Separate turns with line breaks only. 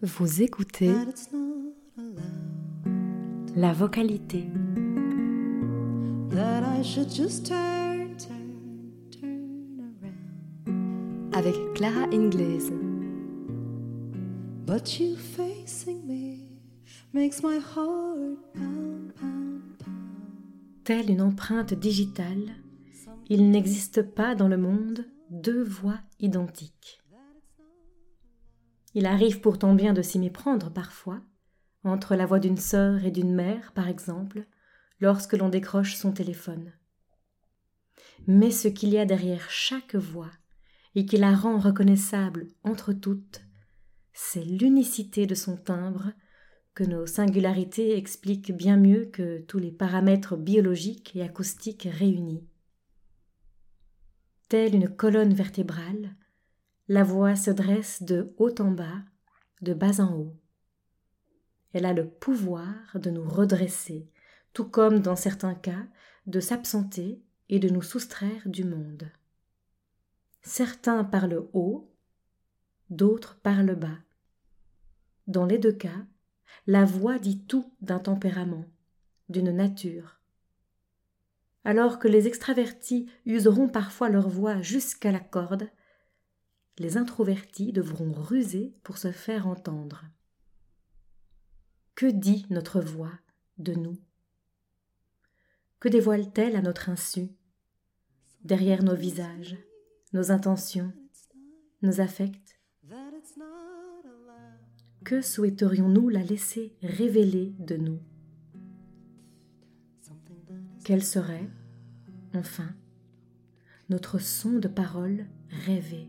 Vous écoutez
that it's not allowed.
la vocalité.
That I should just turn, turn, turn around.
avec Clara Inglese.
But you facing me makes my heart pound, pound, pound.
Telle une empreinte digitale, il n'existe pas dans le monde deux voix identiques. Il arrive pourtant bien de s'y méprendre parfois, entre la voix d'une sœur et d'une mère, par exemple, lorsque l'on décroche son téléphone. Mais ce qu'il y a derrière chaque voix, et qui la rend reconnaissable entre toutes, c'est l'unicité de son timbre que nos singularités expliquent bien mieux que tous les paramètres biologiques et acoustiques réunis. Telle une colonne vertébrale, la voix se dresse de haut en bas, de bas en haut. Elle a le pouvoir de nous redresser, tout comme dans certains cas de s'absenter et de nous soustraire du monde. Certains parlent haut, d'autres parlent bas. Dans les deux cas, la voix dit tout d'un tempérament, d'une nature. Alors que les extravertis useront parfois leur voix jusqu'à la corde, les introvertis devront ruser pour se faire entendre. Que dit notre voix de nous? Que dévoile-t-elle à notre insu, derrière nos visages, nos intentions, nos affects? Que souhaiterions-nous la laisser révéler de nous? Quel serait, enfin, notre son de parole rêvé?